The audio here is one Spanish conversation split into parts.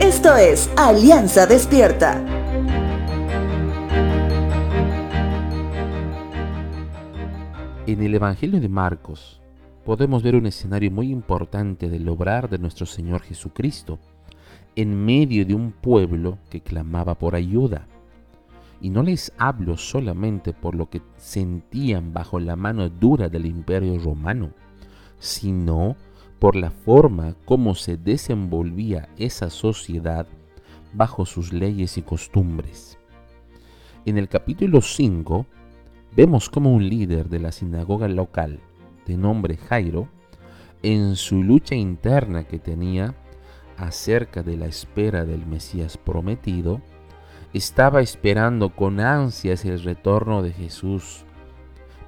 Esto es Alianza Despierta. En el Evangelio de Marcos podemos ver un escenario muy importante del obrar de nuestro Señor Jesucristo en medio de un pueblo que clamaba por ayuda. Y no les hablo solamente por lo que sentían bajo la mano dura del imperio romano, sino por la forma como se desenvolvía esa sociedad bajo sus leyes y costumbres. En el capítulo 5 vemos como un líder de la sinagoga local, de nombre Jairo, en su lucha interna que tenía acerca de la espera del Mesías prometido, estaba esperando con ansias el retorno de Jesús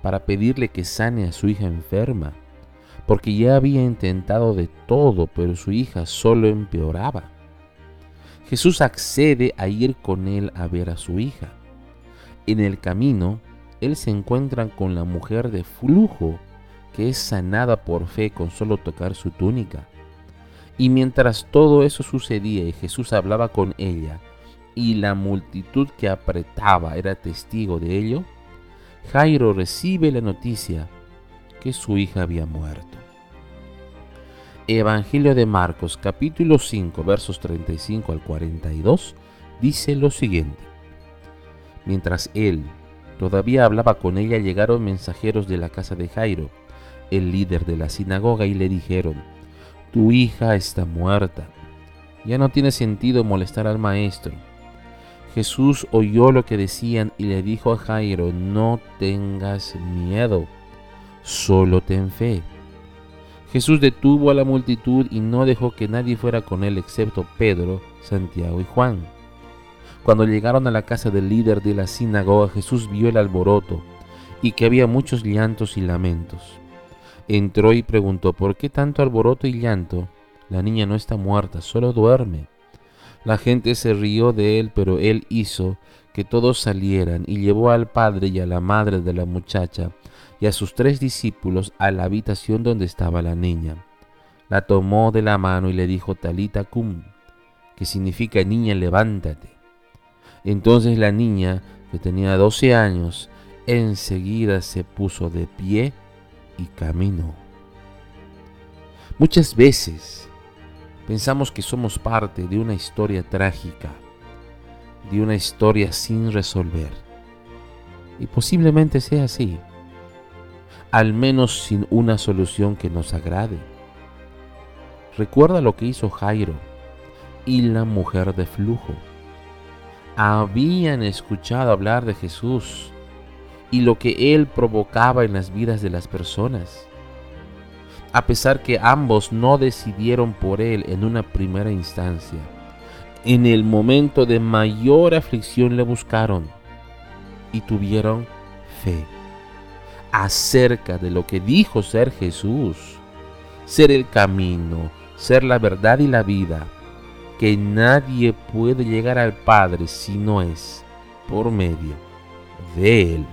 para pedirle que sane a su hija enferma porque ya había intentado de todo, pero su hija solo empeoraba. Jesús accede a ir con él a ver a su hija. En el camino, él se encuentra con la mujer de flujo, que es sanada por fe con solo tocar su túnica. Y mientras todo eso sucedía y Jesús hablaba con ella, y la multitud que apretaba era testigo de ello, Jairo recibe la noticia que su hija había muerto. Evangelio de Marcos capítulo 5 versos 35 al 42 dice lo siguiente. Mientras él todavía hablaba con ella llegaron mensajeros de la casa de Jairo, el líder de la sinagoga, y le dijeron, Tu hija está muerta. Ya no tiene sentido molestar al maestro. Jesús oyó lo que decían y le dijo a Jairo, no tengas miedo solo ten fe. Jesús detuvo a la multitud y no dejó que nadie fuera con él excepto Pedro, Santiago y Juan. Cuando llegaron a la casa del líder de la sinagoga, Jesús vio el alboroto y que había muchos llantos y lamentos. Entró y preguntó, ¿por qué tanto alboroto y llanto? La niña no está muerta, solo duerme. La gente se rió de él, pero él hizo que todos salieran y llevó al padre y a la madre de la muchacha y a sus tres discípulos a la habitación donde estaba la niña. La tomó de la mano y le dijo Talita cum, que significa niña levántate. Entonces la niña, que tenía doce años, enseguida se puso de pie y caminó. Muchas veces pensamos que somos parte de una historia trágica, de una historia sin resolver. Y posiblemente sea así al menos sin una solución que nos agrade. Recuerda lo que hizo Jairo y la mujer de flujo. Habían escuchado hablar de Jesús y lo que él provocaba en las vidas de las personas. A pesar que ambos no decidieron por él en una primera instancia, en el momento de mayor aflicción le buscaron y tuvieron fe acerca de lo que dijo ser Jesús, ser el camino, ser la verdad y la vida, que nadie puede llegar al Padre si no es por medio de Él.